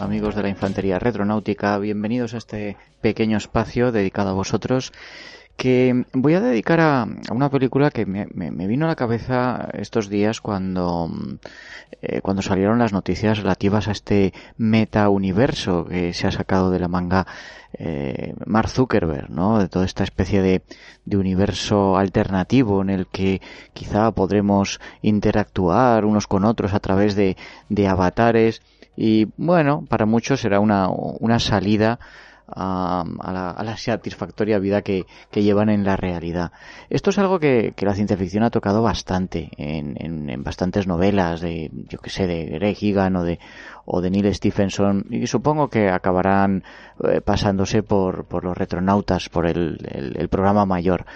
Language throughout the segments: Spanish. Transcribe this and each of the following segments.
amigos de la Infantería Retronáutica, bienvenidos a este pequeño espacio dedicado a vosotros que voy a dedicar a, una película que me, vino a la cabeza estos días cuando, eh, cuando salieron las noticias relativas a este meta-universo que se ha sacado de la manga eh, Mark Zuckerberg, ¿no? De toda esta especie de, de universo alternativo en el que quizá podremos interactuar unos con otros a través de, de avatares y bueno, para muchos será una, una salida a, la, satisfactoria vida que, llevan en la realidad. Esto es algo que, la ciencia ficción ha tocado bastante en, en, bastantes novelas de, yo que sé, de Greg Egan o de, o de Neil Stephenson y supongo que acabarán eh, pasándose por, por los retronautas, por el, el programa mayor.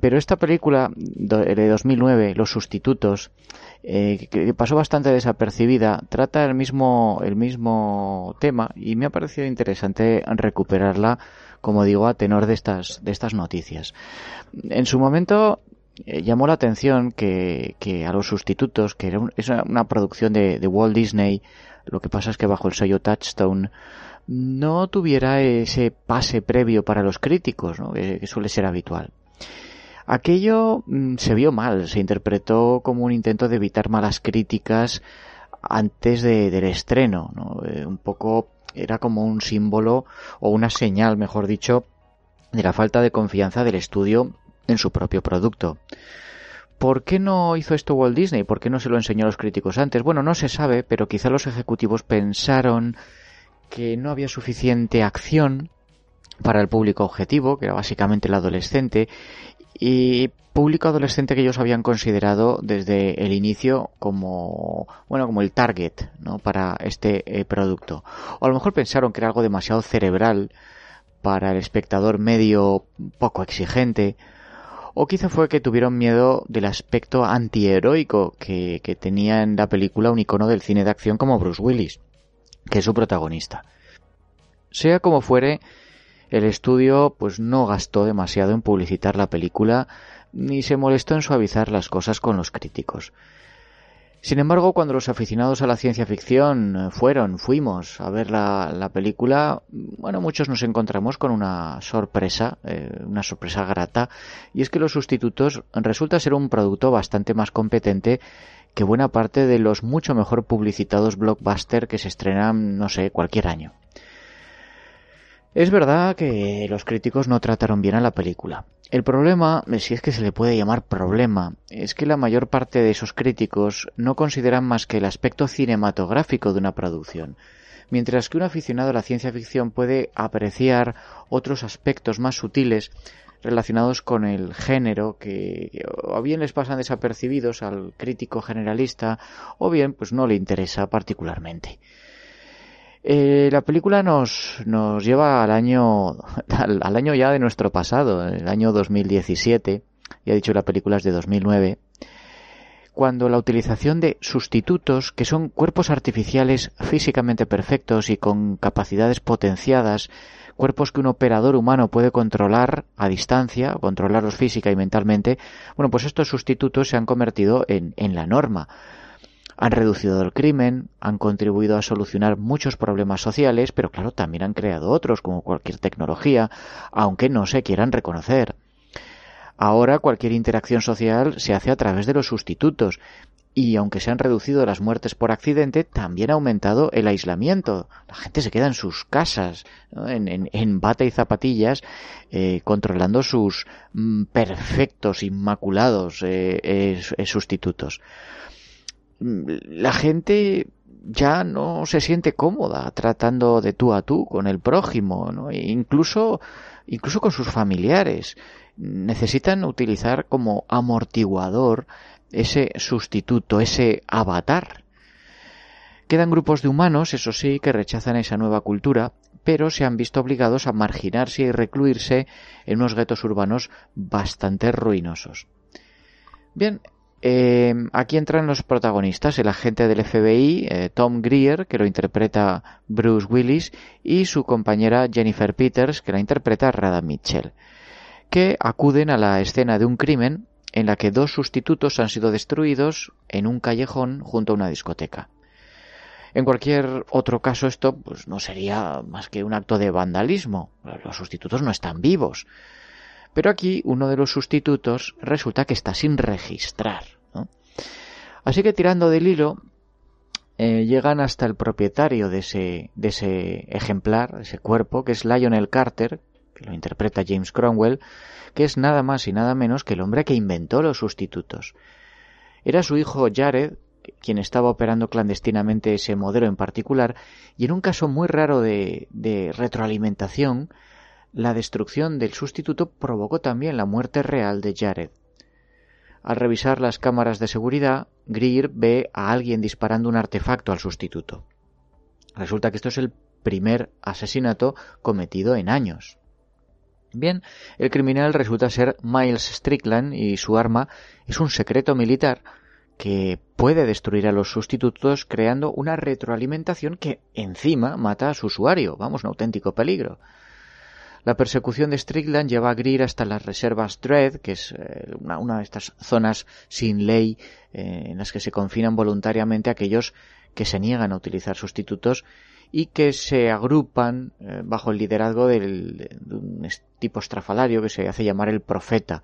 Pero esta película de 2009, Los Sustitutos, eh, que pasó bastante desapercibida, trata el mismo, el mismo tema y me ha parecido interesante recuperarla, como digo, a tenor de estas, de estas noticias. En su momento eh, llamó la atención que, que, a los sustitutos, que era es una producción de, de, Walt Disney, lo que pasa es que bajo el sello Touchstone, no tuviera ese pase previo para los críticos, ¿no? que suele ser habitual. Aquello mm, se vio mal, se interpretó como un intento de evitar malas críticas antes de, del estreno, ¿no? Eh, un poco era como un símbolo o una señal, mejor dicho, de la falta de confianza del estudio en su propio producto. ¿Por qué no hizo esto Walt Disney? ¿Por qué no se lo enseñó a los críticos antes? Bueno, no se sabe, pero quizá los ejecutivos pensaron que no había suficiente acción para el público objetivo, que era básicamente el adolescente, y público adolescente que ellos habían considerado desde el inicio como bueno como el target ¿no? para este eh, producto o a lo mejor pensaron que era algo demasiado cerebral para el espectador medio poco exigente o quizá fue que tuvieron miedo del aspecto antiheroico que, que tenía en la película un icono del cine de acción como Bruce Willis que es su protagonista sea como fuere el estudio pues no gastó demasiado en publicitar la película ni se molestó en suavizar las cosas con los críticos. Sin embargo, cuando los aficionados a la ciencia ficción fueron, fuimos a ver la, película, bueno, muchos nos encontramos con una sorpresa, eh, una sorpresa grata, y es que Los Sustitutos resulta ser un producto bastante más competente que buena parte de los mucho mejor publicitados blockbuster que se estrenan, no sé, cualquier año. Es verdad que los críticos no trataron bien a la película. El problema, si es que se le puede llamar problema, es que la mayor parte de esos críticos no consideran más que el aspecto cinematográfico de una producción, mientras que un aficionado a la ciencia ficción puede apreciar otros aspectos más sutiles relacionados con el género que o bien les pasan desapercibidos al crítico generalista o bien pues no le interesa particularmente. Eh, la película nos, nos lleva al año, al, año ya de nuestro pasado, el año 2017, ya he dicho la película es de 2009, cuando la utilización de sustitutos, que son cuerpos artificiales físicamente perfectos y con capacidades potenciadas, cuerpos que un operador humano puede controlar a distancia, controlarlos física y mentalmente, bueno, pues estos sustitutos se han convertido en, en la norma han reducido el crimen, han contribuido a solucionar muchos problemas sociales, pero claro, también han creado otros, como cualquier tecnología, aunque no se quieran reconocer. Ahora cualquier interacción social se hace a través de los sustitutos, y aunque se han reducido las muertes por accidente, también ha aumentado el aislamiento. La gente se queda en sus casas, en, bata y zapatillas, eh, controlando sus mm, perfectos, inmaculados eh, sustitutos. La gente ya no se siente cómoda tratando de tú a tú con el prójimo. E incluso, incluso con sus familiares. Necesitan utilizar como amortiguador ese sustituto, ese avatar. Quedan grupos de humanos, eso sí, que rechazan esa nueva cultura, pero se han visto obligados a marginarse y recluirse en unos guetos urbanos bastante ruinosos. Bien, eh, aquí entran los protagonistas, el agente del FBI, eh, Tom Greer, que lo interpreta Bruce Willis, y su compañera Jennifer Peters, que la interpreta Rada Mitchell, que acuden a la escena de un crimen en la que dos sustitutos han sido destruidos en un callejón junto a una discoteca. En cualquier otro caso esto pues, no sería más que un acto de vandalismo. Los sustitutos no están vivos. Pero aquí uno de los sustitutos resulta que está sin registrar. Así que tirando del hilo, eh, llegan hasta el propietario de ese, de ese ejemplar, ese cuerpo, que es Lionel Carter, que lo interpreta James Cromwell, que es nada más y nada menos que el hombre que inventó los sustitutos. Era su hijo Jared quien estaba operando clandestinamente ese modelo en particular, y en un caso muy raro de, de retroalimentación, la destrucción del sustituto provocó también la muerte real de Jared. Al revisar las cámaras de seguridad, Greer ve a alguien disparando un artefacto al sustituto. Resulta que esto es el primer asesinato cometido en años. Bien, el criminal resulta ser Miles Strickland y su arma es un secreto militar que puede destruir a los sustitutos creando una retroalimentación que encima mata a su usuario. Vamos, un auténtico peligro. La persecución de Strickland lleva a Greer hasta las reservas Dread, que es eh, una, de estas zonas sin ley eh, en las que se confinan voluntariamente aquellos que se niegan a utilizar sustitutos y que se agrupan eh, bajo el liderazgo de un tipo estrafalario que se hace llamar el profeta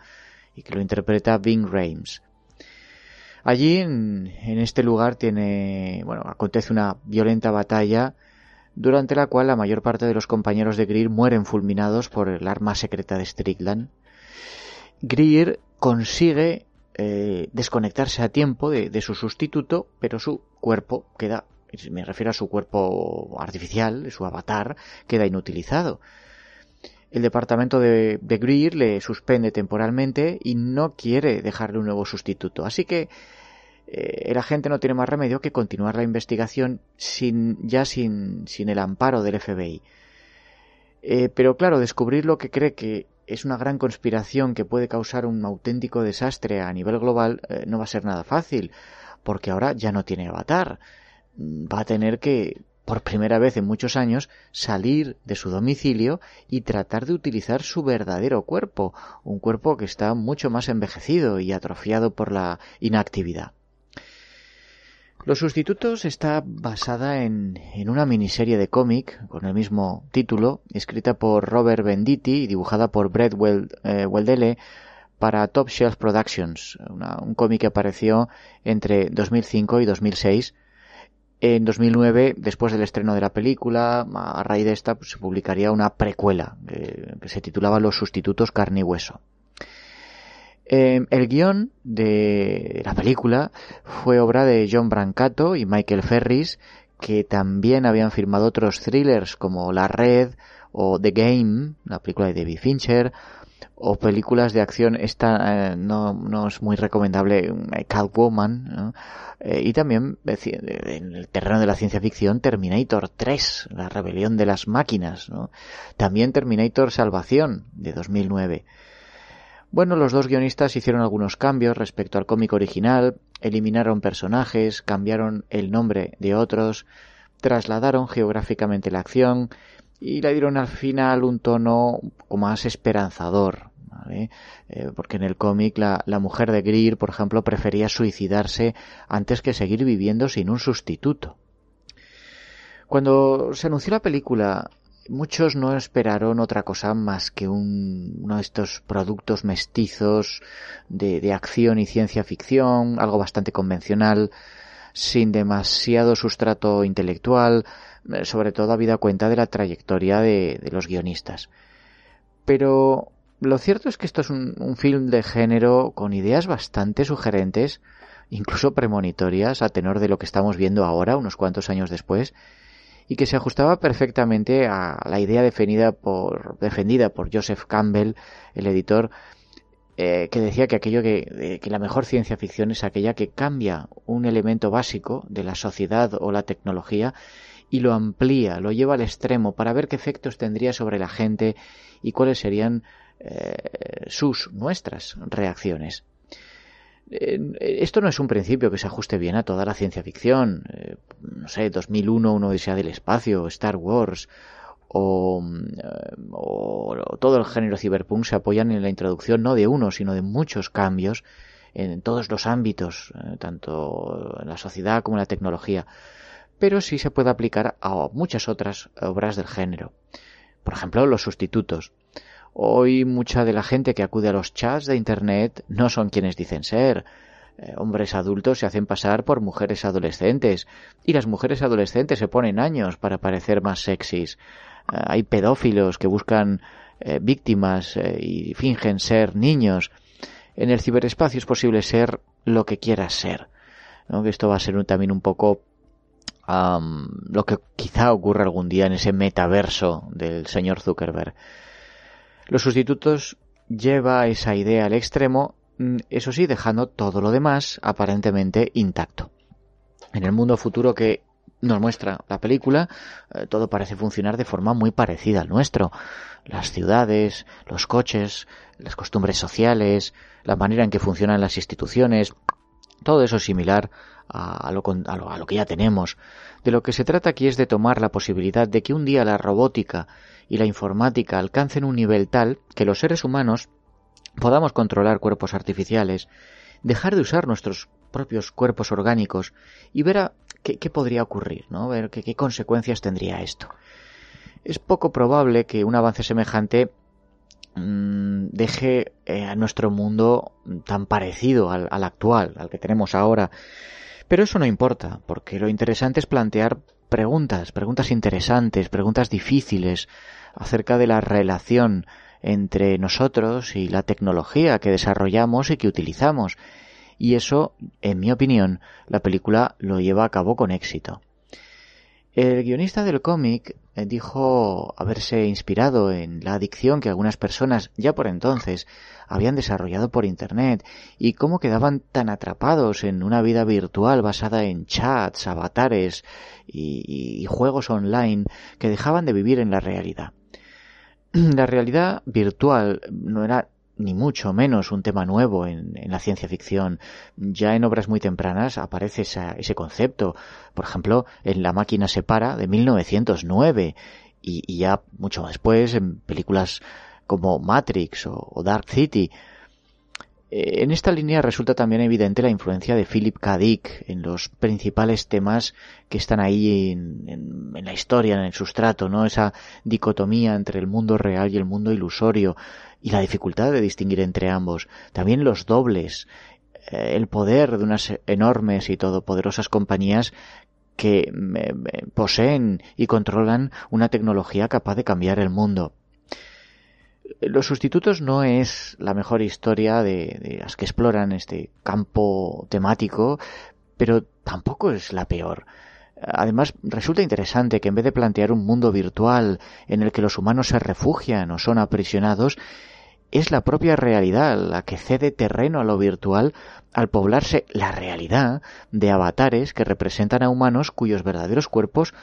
y que lo interpreta Bing Rames. Allí, en, este lugar, tiene, bueno, acontece una violenta batalla durante la cual la mayor parte de los compañeros de Greer mueren fulminados por el arma secreta de Strickland. Greer consigue eh, desconectarse a tiempo de, su sustituto, pero su cuerpo queda me refiero a su cuerpo artificial, su avatar, queda inutilizado. El departamento de, de Greer le suspende temporalmente y no quiere dejarle un nuevo sustituto. Así que eh, el agente no tiene más remedio que continuar la investigación sin, ya sin, sin el amparo del FBI. Eh, pero claro, descubrir lo que cree que es una gran conspiración que puede causar un auténtico desastre a nivel global eh, no va a ser nada fácil, porque ahora ya no tiene avatar va a tener que, por primera vez en muchos años, salir de su domicilio y tratar de utilizar su verdadero cuerpo, un cuerpo que está mucho más envejecido y atrofiado por la inactividad. Los sustitutos está basada en, una miniserie de cómic con el mismo título, escrita por Robert Venditti y dibujada por Brett eh, Weldele para Top Shelf Productions, un cómic que apareció entre 2005 y 2006 en 2009, después del estreno de la película, a raíz de esta, pues, se publicaría una precuela eh, que se titulaba Los sustitutos carne y hueso. Eh, el guion de la película fue obra de John Brancato y Michael Ferris, que también habían firmado otros thrillers como La Red o The Game, la película de David Fincher, o películas de acción, esta eh, no, no, es muy recomendable, eh, Catwoman, eh, y también en el terreno de la ciencia ficción, Terminator 3, la rebelión de las máquinas, ¿no? también Terminator Salvación, de 2009. Bueno, los dos guionistas hicieron algunos cambios respecto al cómic original, eliminaron personajes, cambiaron el nombre de otros, trasladaron geográficamente la acción, y le dieron al final un tono más esperanzador. ¿vale? Eh, porque en el cómic la, la, mujer de Greer, por ejemplo, prefería suicidarse antes que seguir viviendo sin un sustituto. Cuando se anunció la película, muchos no esperaron otra cosa más que uno de estos productos mestizos de, acción y ciencia ficción, algo bastante convencional, sin demasiado sustrato intelectual, eh, sobre todo habida cuenta de la trayectoria de, de, los guionistas. Pero lo cierto es que esto es un, un film de género con ideas bastante sugerentes, incluso premonitorias a tenor de lo que estamos viendo ahora, unos cuantos años después, y que se ajustaba perfectamente a la idea defendida por, defendida por Joseph Campbell, el editor, eh, que decía que aquello que, que la mejor ciencia ficción es aquella que cambia un elemento básico de la sociedad o la tecnología y lo amplía, lo lleva al extremo para ver qué efectos tendría sobre la gente y cuáles serían eh, sus, nuestras reacciones. Eh, esto no es un principio que se ajuste bien a toda la ciencia ficción. Eh, no sé, 2001, Uno Odisea del Espacio, Star Wars o, eh, o, todo el género cyberpunk se apoyan en la introducción no de uno, sino de muchos cambios en todos los ámbitos, tanto en la sociedad como en la tecnología. Pero sí se puede aplicar a muchas otras obras del género. Por ejemplo, los sustitutos. Hoy mucha de la gente que acude a los chats de Internet no son quienes dicen ser. Eh, hombres adultos se hacen pasar por mujeres adolescentes y las mujeres adolescentes se ponen años para parecer más sexys. Eh, hay pedófilos que buscan eh, víctimas y fingen ser niños. En el ciberespacio es posible ser lo que quieras ser. ¿no? Esto va a ser también un poco lo que quizá ocurra algún día en ese metaverso del señor Zuckerberg. Los sustitutos lleva esa idea al extremo, mm, eso sí, dejando todo lo demás aparentemente intacto. En el mundo futuro que nos muestra la película, eh, todo parece funcionar de forma muy parecida al nuestro. Las ciudades, los coches, las costumbres sociales, la manera en que funcionan las instituciones, todo eso es similar a lo, a, lo, a lo, que ya tenemos. De lo que se trata aquí es de tomar la posibilidad de que un día la robótica y la informática alcancen un nivel tal que los seres humanos podamos controlar cuerpos artificiales, dejar de usar nuestros propios cuerpos orgánicos y ver a qué, podría ocurrir, ¿no? Ver qué, consecuencias tendría esto. Es poco probable que un avance semejante mmm, deje eh, a nuestro mundo tan parecido al, al actual, al que tenemos ahora. Pero eso no importa, porque lo interesante es plantear preguntas, preguntas interesantes, preguntas difíciles, acerca de la relación entre nosotros y la tecnología que desarrollamos y que utilizamos. Y eso, en mi opinión, la película lo lleva a cabo con éxito. El guionista del cómic dijo haberse inspirado en la adicción que algunas personas ya por entonces habían desarrollado por Internet y cómo quedaban tan atrapados en una vida virtual basada en chats, avatares y, y juegos online que dejaban de vivir en la realidad. La realidad virtual no era ni mucho menos un tema nuevo en, la ciencia ficción. Ya en obras muy tempranas aparece esa, ese concepto. Por ejemplo, en La máquina se para de 1909 y, y ya mucho después en películas como Matrix o Dark City. Eh, en esta línea resulta también evidente la influencia de Philip K. Dick en los principales temas que están ahí en, en, en, la historia, en el sustrato, ¿no? Esa dicotomía entre el mundo real y el mundo ilusorio y la dificultad de distinguir entre ambos. También los dobles, eh, el poder de unas enormes y todopoderosas compañías que eh, poseen y controlan una tecnología capaz de cambiar el mundo. Los sustitutos no es la mejor historia de, las que exploran este campo temático, pero tampoco es la peor. Además, resulta interesante que en vez de plantear un mundo virtual en el que los humanos se refugian o son aprisionados, es la propia realidad la que cede terreno a lo virtual al poblarse la realidad de avatares que representan a humanos cuyos verdaderos cuerpos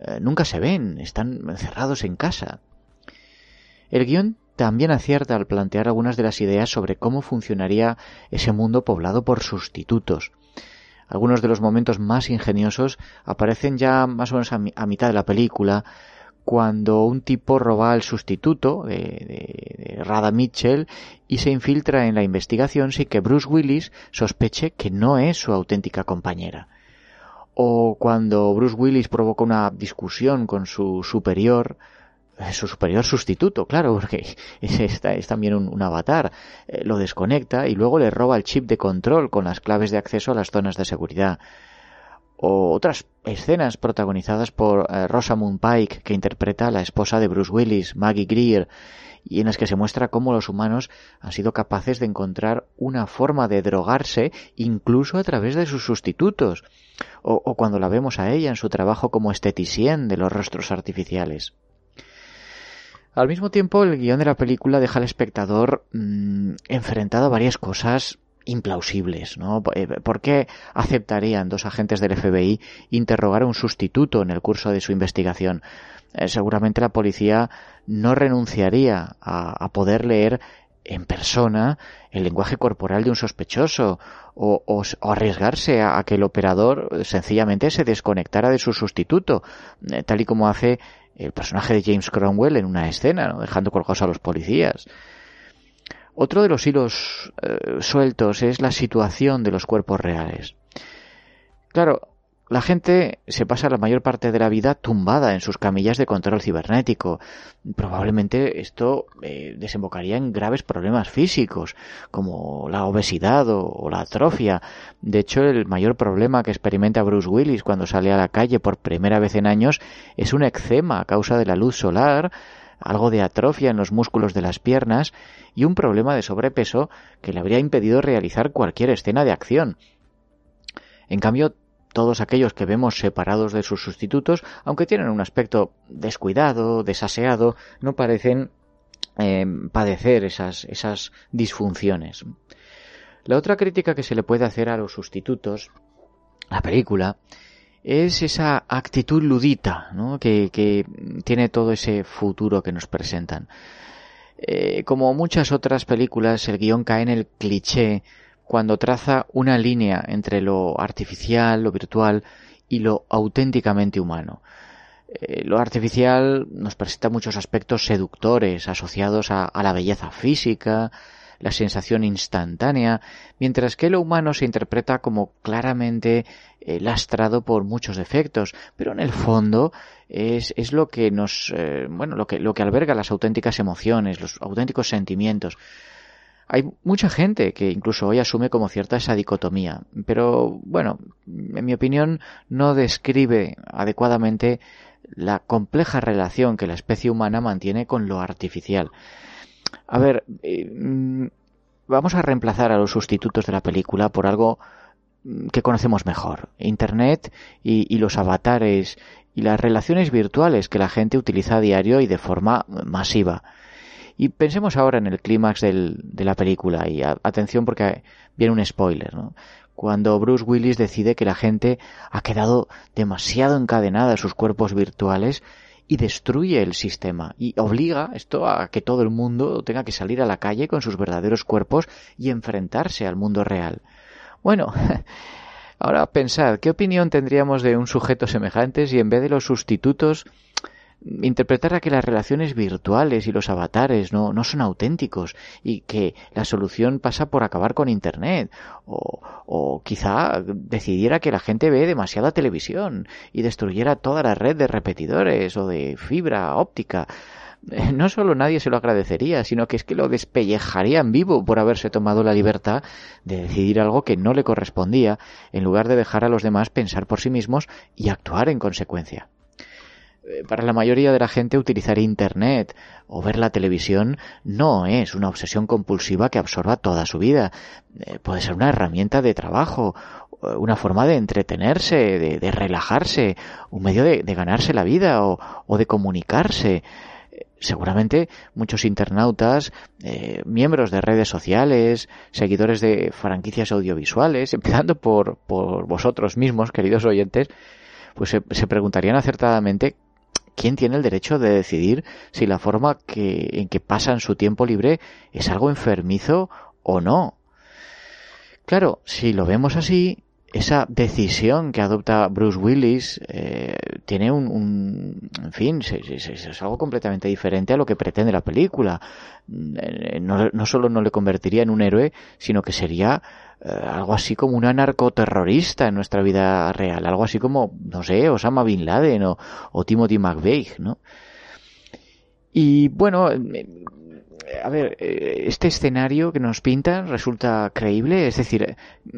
eh, nunca se ven, están encerrados en casa. El guion también acierta al plantear algunas de las ideas sobre cómo funcionaría ese mundo poblado por sustitutos. Algunos de los momentos más ingeniosos aparecen ya más o menos a, mi a mitad de la película, cuando un tipo roba al sustituto de, de, de, Rada Mitchell y se infiltra en la investigación sin que Bruce Willis sospeche que no es su auténtica compañera. O cuando Bruce Willis provoca una discusión con su superior su superior sustituto, claro, porque es, también un, avatar, eh, lo desconecta y luego le roba el chip de control con las claves de acceso a las zonas de seguridad. O otras escenas protagonizadas por eh, Rosamund Pike, que interpreta a la esposa de Bruce Willis, Maggie Greer, y en las que se muestra cómo los humanos han sido capaces de encontrar una forma de drogarse incluso a través de sus sustitutos, o, cuando la vemos a ella en su trabajo como esteticien de los rostros artificiales. Al mismo tiempo, el guion de la película deja al espectador mm, enfrentado a varias cosas implausibles, ¿no? Eh, ¿Por qué aceptarían dos agentes del FBI interrogar a un sustituto en el curso de su investigación? Eh, seguramente la policía no renunciaría a, poder leer en persona el lenguaje corporal de un sospechoso o, arriesgarse a, que el operador sencillamente se desconectara de su sustituto, eh, tal y como hace el personaje de James Cromwell en una escena, dejando colgados a los policías. Otro de los hilos eh, sueltos es la situación de los cuerpos reales. Claro, la gente se pasa la mayor parte de la vida tumbada en sus camillas de control cibernético. Probablemente esto eh, desembocaría en graves problemas físicos, como la obesidad o, la atrofia. De hecho, el mayor problema que experimenta Bruce Willis cuando sale a la calle por primera vez en años es un eczema a causa de la luz solar, algo de atrofia en los músculos de las piernas y un problema de sobrepeso que le habría impedido realizar cualquier escena de acción. En cambio, todos aquellos que vemos separados de sus sustitutos, aunque tienen un aspecto descuidado, desaseado, no parecen eh, padecer esas, esas disfunciones. La otra crítica que se le puede hacer a los sustitutos, la película, es esa actitud ludita ¿no? que, que, tiene todo ese futuro que nos presentan. Eh, como muchas otras películas, el guion cae en el cliché cuando traza una línea entre lo artificial, lo virtual y lo auténticamente humano. Eh, lo artificial nos presenta muchos aspectos seductores asociados a, la belleza física, la sensación instantánea, mientras que lo humano se interpreta como claramente eh, lastrado por muchos defectos, pero en el fondo es, es lo que nos, eh, bueno, lo que, lo que alberga las auténticas emociones, los auténticos sentimientos. Hay mucha gente que incluso hoy asume como cierta esa dicotomía, pero bueno, en mi opinión no describe adecuadamente la compleja relación que la especie humana mantiene con lo artificial. A ver, eh, mm, vamos a reemplazar a los sustitutos de la película por algo mm, que conocemos mejor. Internet y, y, los avatares y las relaciones virtuales que la gente utiliza a diario y de forma masiva. Y pensemos ahora en el clímax de la película y atención porque viene un spoiler, ¿no? Cuando Bruce Willis decide que la gente ha quedado demasiado encadenada a sus cuerpos virtuales y destruye el sistema y obliga esto a que todo el mundo tenga que salir a la calle con sus verdaderos cuerpos y enfrentarse al mundo real. Bueno, ahora pensad, ¿qué opinión tendríamos de un sujeto semejante si en vez de los sustitutos interpretar a que las relaciones virtuales y los avatares no, no son auténticos y que la solución pasa por acabar con Internet o, o quizá decidiera que la gente ve demasiada televisión y destruyera toda la red de repetidores o de fibra óptica eh, no solo nadie se lo agradecería, sino que es que lo despellejaría en vivo por haberse tomado la libertad de decidir algo que no le correspondía, en lugar de dejar a los demás pensar por sí mismos y actuar en consecuencia. Eh, para la mayoría de la gente utilizar Internet o ver la televisión no es una obsesión compulsiva que absorba toda su vida. Eh, puede ser una herramienta de trabajo, una forma de entretenerse, de, relajarse, un medio de, ganarse la vida o, de comunicarse. Eh, seguramente muchos internautas, miembros de redes sociales, seguidores de franquicias audiovisuales, empezando por, por vosotros mismos, queridos oyentes, pues se preguntarían acertadamente ¿quién tiene el derecho de decidir si la forma que, en que pasan su tiempo libre es algo enfermizo o no? Claro, si lo vemos así, esa decisión que adopta Bruce Willis eh, tiene un, en fin, es, algo completamente diferente a lo que pretende la película. Eh, no, solo no le convertiría en un héroe, sino que sería algo así como una narcoterrorista en nuestra vida real, algo así como, no sé, Osama Bin Laden o, Timothy McVeigh, ¿no? Y bueno, a ver, eh, este escenario que nos pintan resulta creíble, es decir,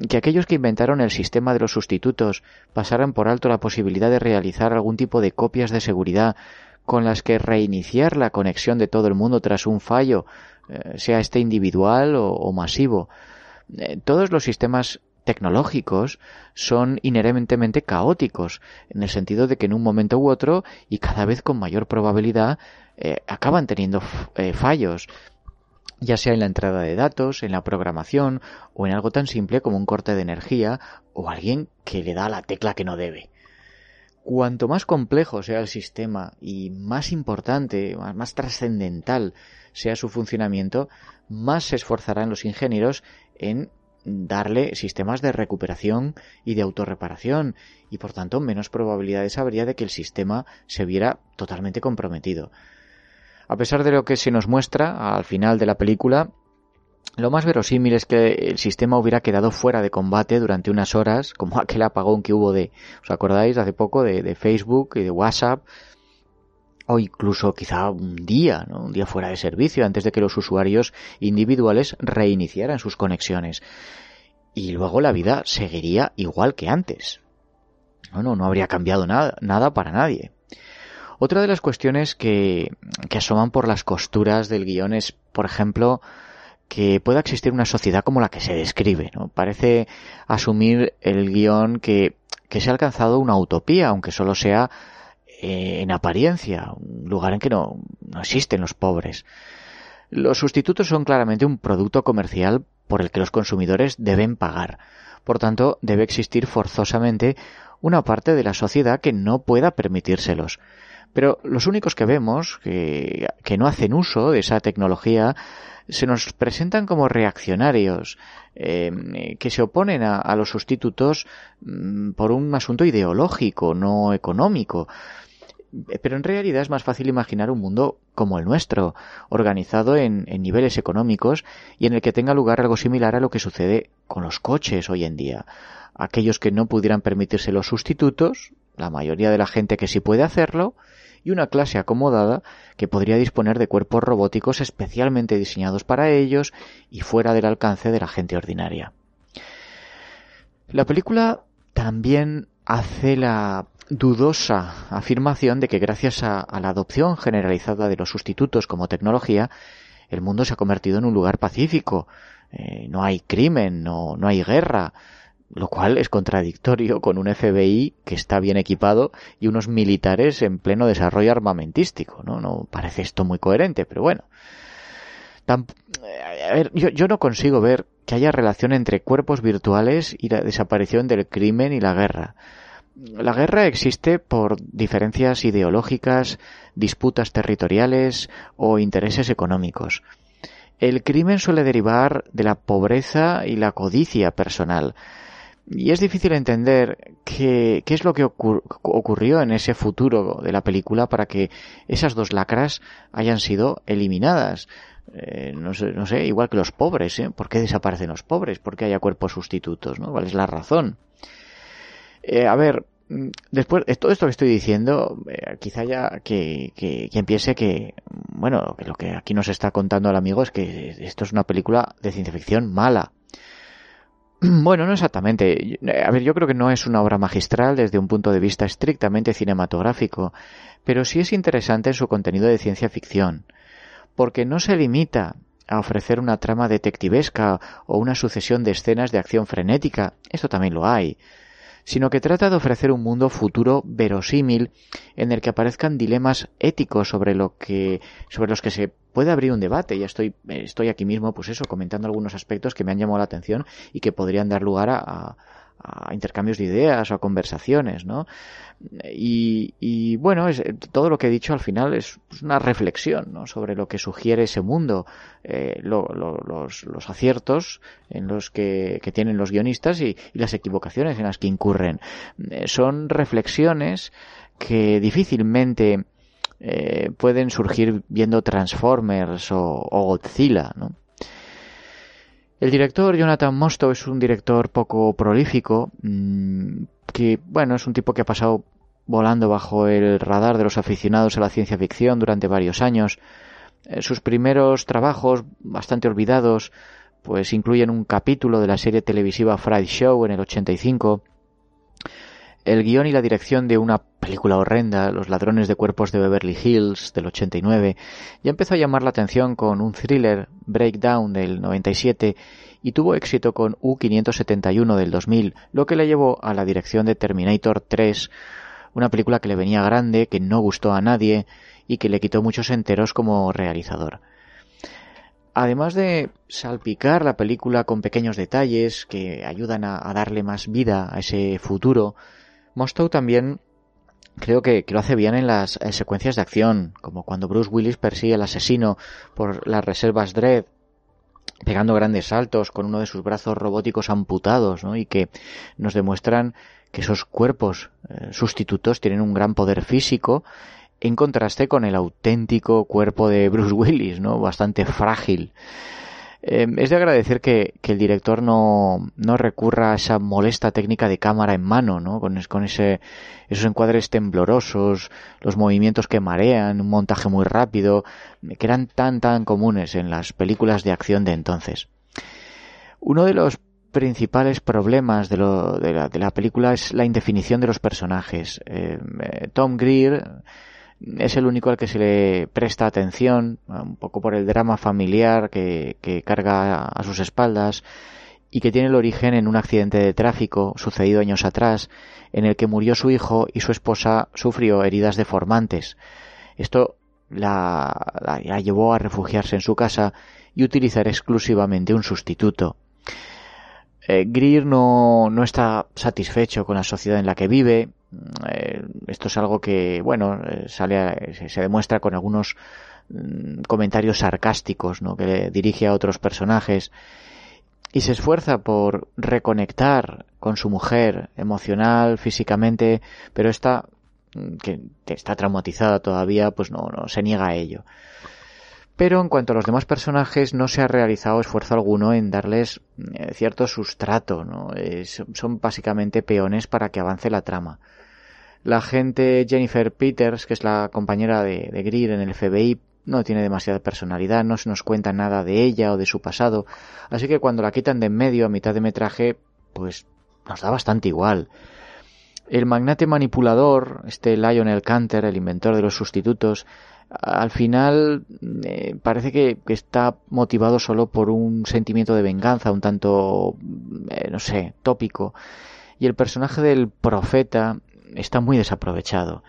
que aquellos que inventaron el sistema de los sustitutos pasaran por alto la posibilidad de realizar algún tipo de copias de seguridad con las que reiniciar la conexión de todo el mundo tras un fallo, eh, sea este individual o, masivo. Eh, todos los sistemas tecnológicos son inherentemente caóticos, en el sentido de que en un momento u otro, y cada vez con mayor probabilidad, eh, acaban teniendo eh, fallos, ya sea en la entrada de datos, en la programación o en algo tan simple como un corte de energía o alguien que le da la tecla que no debe. Cuanto más complejo sea el sistema y más importante, más trascendental sea su funcionamiento, más se esforzarán los ingenieros en darle sistemas de recuperación y de autorreparación y por tanto menos probabilidades habría de que el sistema se viera totalmente comprometido. A pesar de lo que se nos muestra al final de la película, lo más verosímil es que el sistema hubiera quedado fuera de combate durante unas horas, como aquel apagón que hubo de, ¿os acordáis? Hace poco de, Facebook y de WhatsApp, o incluso quizá un día, ¿no? un día fuera de servicio, antes de que los usuarios individuales reiniciaran sus conexiones. Y luego la vida seguiría igual que antes. No, no, no habría cambiado nada, nada para nadie. Otra de las cuestiones que, que asoman por las costuras del guion es, por ejemplo, que pueda existir una sociedad como la que se describe. ¿no? Parece asumir el guion que, que se ha alcanzado una utopía, aunque solo sea eh, en apariencia, un lugar en que no, existen los pobres. Los sustitutos son claramente un producto comercial por el que los consumidores deben pagar. Por tanto, debe existir forzosamente una parte de la sociedad que no pueda permitírselos. Pero los únicos que vemos que, que no hacen uso de esa tecnología se nos presentan como reaccionarios, eh, que se oponen a, los sustitutos mm, por un asunto ideológico, no económico. Pero en realidad es más fácil imaginar un mundo como el nuestro, organizado en, en, niveles económicos y en el que tenga lugar algo similar a lo que sucede con los coches hoy en día. Aquellos que no pudieran permitirse los sustitutos, la mayoría de la gente que sí puede hacerlo, y una clase acomodada que podría disponer de cuerpos robóticos especialmente diseñados para ellos y fuera del alcance de la gente ordinaria. La película también hace la dudosa afirmación de que gracias a, la adopción generalizada de los sustitutos como tecnología, el mundo se ha convertido en un lugar pacífico. Eh, no hay crimen, no, no hay guerra, lo cual es contradictorio con un FBI que está bien equipado y unos militares en pleno desarrollo armamentístico, ¿no? No parece esto muy coherente, pero bueno. a ver, yo, yo no consigo ver que haya relación entre cuerpos virtuales y la desaparición del crimen y la guerra. La guerra existe por diferencias ideológicas, disputas territoriales o intereses económicos. El crimen suele derivar de la pobreza y la codicia personal, y es difícil entender qué, es lo que ocurrió en ese futuro de la película para que esas dos lacras hayan sido eliminadas. Eh, no, sé, no sé, igual que los pobres, ¿eh? ¿Por qué desaparecen los pobres? ¿Por qué haya cuerpos sustitutos? ¿no? ¿Cuál es la razón? Eh, a ver, mm, después de todo esto que estoy diciendo, eh, quizá ya que, que, quien piense que, bueno, que lo que aquí nos está contando el amigo es que esto es una película de ciencia ficción mala. Bueno, no exactamente. A ver, yo creo que no es una obra magistral desde un punto de vista estrictamente cinematográfico, pero sí es interesante en su contenido de ciencia ficción, porque no se limita a ofrecer una trama detectivesca o una sucesión de escenas de acción frenética, esto también lo hay, sino que trata de ofrecer un mundo futuro verosímil en el que aparezcan dilemas éticos sobre lo que sobre los que se puede abrir un debate. Ya estoy, estoy aquí mismo, pues eso, comentando algunos aspectos que me han llamado la atención y que podrían dar lugar a, intercambios de ideas o a conversaciones, ¿no? Y, bueno, es, todo lo que he dicho al final es una reflexión ¿no? sobre lo que sugiere ese mundo, eh, los, aciertos en los que, tienen los guionistas y, las equivocaciones en las que incurren. Eh, son reflexiones que difícilmente eh, pueden surgir viendo Transformers o, Godzilla, ¿no? El director Jonathan Mostow es un director poco prolífico, mm, que, bueno, es un tipo que ha pasado volando bajo el radar de los aficionados a la ciencia ficción durante varios años. Eh, sus primeros trabajos, bastante olvidados, pues incluyen un capítulo de la serie televisiva Friday Show en el 85, el guion y la dirección de una película horrenda, Los ladrones de cuerpos de Beverly Hills, del 89, ya empezó a llamar la atención con un thriller, Breakdown, del 97, y tuvo éxito con U-571 del 2000, lo que le llevó a la dirección de Terminator 3, una película que le venía grande, que no gustó a nadie y que le quitó muchos enteros como realizador. Además de salpicar la película con pequeños detalles que ayudan a, a darle más vida a ese futuro, Mostow también creo que, lo hace bien en las secuencias de acción, como cuando Bruce Willis persigue al asesino por las reservas Dredd, pegando grandes saltos con uno de sus brazos robóticos amputados, ¿no? Y que nos demuestran que esos cuerpos eh, sustitutos tienen un gran poder físico en contraste con el auténtico cuerpo de Bruce Willis, ¿no? Bastante frágil. Em, es de agradecer que, el director no, no, recurra a esa molesta técnica de cámara en mano, ¿no? Con, ese, esos encuadres temblorosos, los movimientos que marean, un montaje muy rápido, que eran tan tan comunes en las películas de acción de entonces. Uno de los principales problemas de, lo, de, la, de la película es la indefinición de los personajes. Em, eh, Tom Greer es el único al que se le presta atención, un poco por el drama familiar que, carga a sus espaldas y que tiene el origen en un accidente de tráfico sucedido años atrás, en el que murió su hijo y su esposa sufrió heridas deformantes. Esto la, llevó a refugiarse en su casa y utilizar exclusivamente un sustituto. Eh, Greer no, no está satisfecho con la sociedad en la que vive, eh, esto es algo que, bueno, eh, sale se, demuestra con algunos mm, comentarios sarcásticos, ¿no? Que dirige a otros personajes y se esfuerza por reconectar con su mujer emocional, físicamente, pero esta mm, que está traumatizada todavía, pues no, no se niega a ello. Pero en cuanto a los demás personajes, no se ha realizado esfuerzo alguno en darles eh, cierto sustrato, ¿no? son básicamente peones para que avance la trama. La agente Jennifer Peters, que es la compañera de, de Greer en el FBI, no tiene demasiada personalidad, no se nos cuenta nada de ella o de su pasado, así que cuando la quitan de en medio a mitad de metraje, pues nos da bastante igual. El magnate manipulador, este Lionel Canter, el inventor de los sustitutos, al final eh, parece que, está motivado solo por un sentimiento de venganza, un tanto, eh, no sé, tópico. Y el personaje del profeta está muy desaprovechado.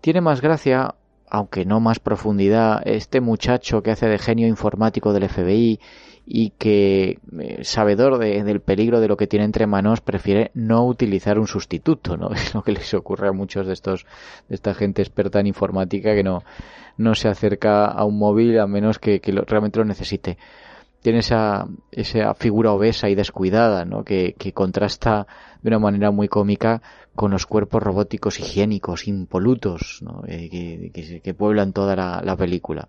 Tiene más gracia, aunque no más profundidad, este muchacho que hace de genio informático del FBI y que, eh, sabedor del peligro de lo que tiene entre manos, prefiere no utilizar un sustituto, ¿no? Es lo que les ocurre a muchos de estos, de esta gente experta en informática que no, no se acerca a un móvil a menos que, realmente lo necesite. Tiene esa, esa figura obesa y descuidada, ¿no? Que, que contrasta de una manera muy cómica con los cuerpos robóticos higiénicos, impolutos, eh, que, pueblan toda la, película.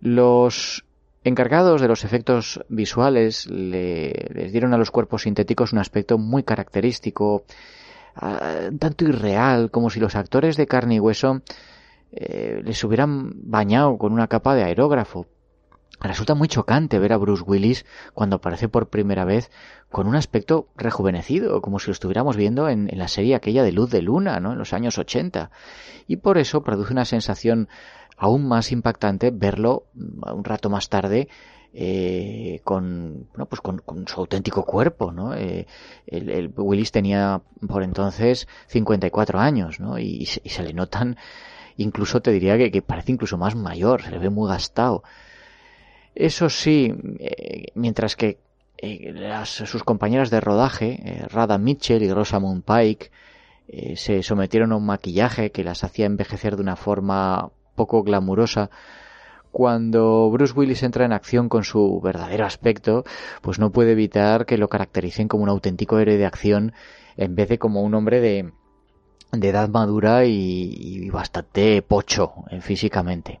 Los encargados de los efectos visuales les dieron a los cuerpos sintéticos un aspecto muy característico, ah, tanto irreal, como si los actores de carne y hueso eh, les hubieran bañado con una capa de aerógrafo. Resulta muy chocante ver a Bruce Willis cuando aparece por primera vez con un aspecto rejuvenecido, como si lo estuviéramos viendo en, la serie aquella de Luz de Luna, ¿no? En los años 80. Y por eso produce una sensación aún más impactante verlo mm, un rato más tarde eh, con, pues con, su auténtico cuerpo, ¿no? Eh, el, Willis tenía por entonces 54 años, ¿no? Y, se le notan, incluso te diría que, parece incluso más mayor, se le ve muy gastado. Eso sí, eh, mientras que eh, sus compañeras de rodaje, eh, Rada Mitchell y Rosamund Pike, eh, se sometieron a un maquillaje que las hacía envejecer de una forma poco glamurosa. Cuando Bruce Willis entra en acción con su verdadero aspecto, pues no puede evitar que lo caractericen como un auténtico héroe de acción en vez de como un hombre de, de edad madura y, y bastante pocho físicamente.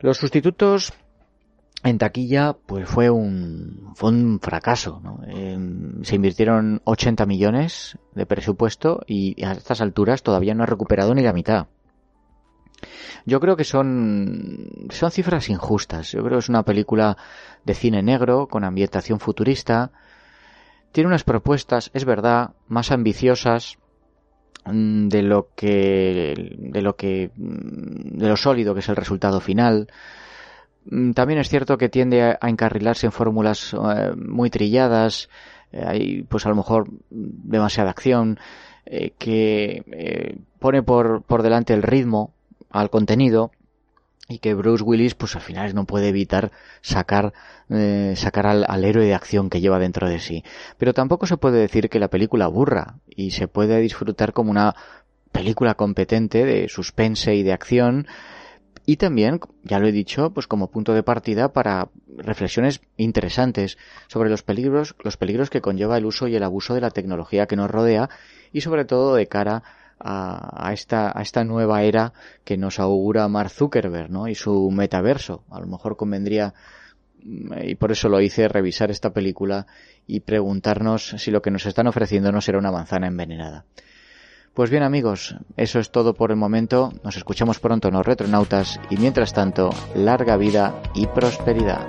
Los sustitutos en taquilla pues fue un, fue un fracaso. se invirtieron 80 millones de presupuesto y a estas alturas todavía no ha recuperado ni la mitad. Yo creo que son, son cifras injustas. Yo creo que es una película de cine negro con ambientación futurista. Tiene unas propuestas, es verdad, más ambiciosas mm, de lo que de lo que mm, de lo sólido que es el resultado final también es cierto que tiende a encarrilarse en fórmulas eh, muy trilladas, eh, hay pues a lo mejor demasiada acción, eh, que pone por, por delante el ritmo al contenido y que Bruce Willis pues al final no puede evitar sacar sacar al, al, héroe de acción que lleva dentro de sí. Pero tampoco se puede decir que la película aburra y se puede disfrutar como una película competente de suspense y de acción y también, ya lo he dicho, pues como punto de partida para reflexiones interesantes sobre los peligros, los peligros que conlleva el uso y el abuso de la tecnología que nos rodea y sobre todo de cara a, esta, a esta nueva era que nos augura Mark Zuckerberg, ¿no? Y su metaverso. A lo mejor convendría mm, y por eso lo hice, revisar esta película y preguntarnos si lo que nos están ofreciendo no será una manzana envenenada. Pues bien amigos, eso es todo por el momento. Nos escuchamos pronto en los retronautas y mientras tanto, larga vida y prosperidad.